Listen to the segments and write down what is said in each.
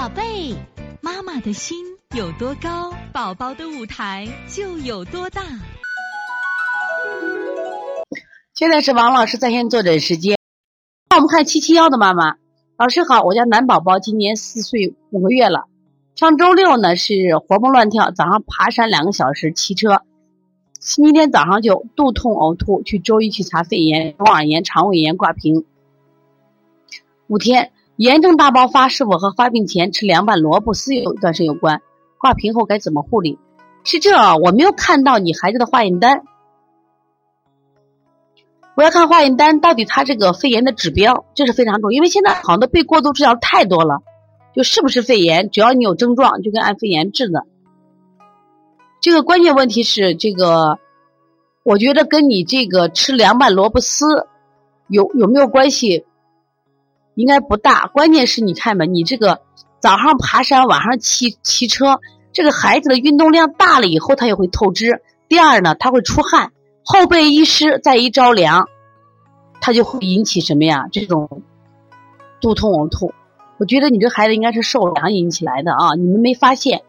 宝贝，妈妈的心有多高，宝宝的舞台就有多大。现在是王老师在线坐诊时间。那我们看七七幺的妈妈，老师好，我家男宝宝今年四岁五个月了。上周六呢是活蹦乱跳，早上爬山两个小时，骑车。星期天早上就肚痛呕吐，去周一去查肺炎、中耳炎、肠胃炎挂瓶。五天。炎症大爆发是否和发病前吃凉拌萝卜丝有一段时间有关？挂瓶后该怎么护理？是这啊，我没有看到你孩子的化验单，我要看化验单到底他这个肺炎的指标，这是非常重要，因为现在好多被过度治疗太多了，就是不是肺炎，只要你有症状就跟按肺炎治的。这个关键问题是这个，我觉得跟你这个吃凉拌萝卜丝有有没有关系？应该不大，关键是你看吧，你这个早上爬山，晚上骑骑车，这个孩子的运动量大了以后，他也会透支。第二呢，他会出汗，后背一湿，再一着凉，他就会引起什么呀？这种肚痛呕吐。我觉得你这孩子应该是受凉引起来的啊，你们没发现？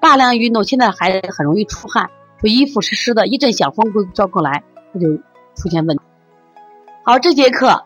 大量运动，现在孩子很容易出汗，说衣服湿湿的，一阵小风会照过来，他就出现问题。好，这节课。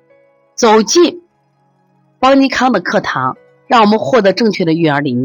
走进邦尼康的课堂，让我们获得正确的育儿理念。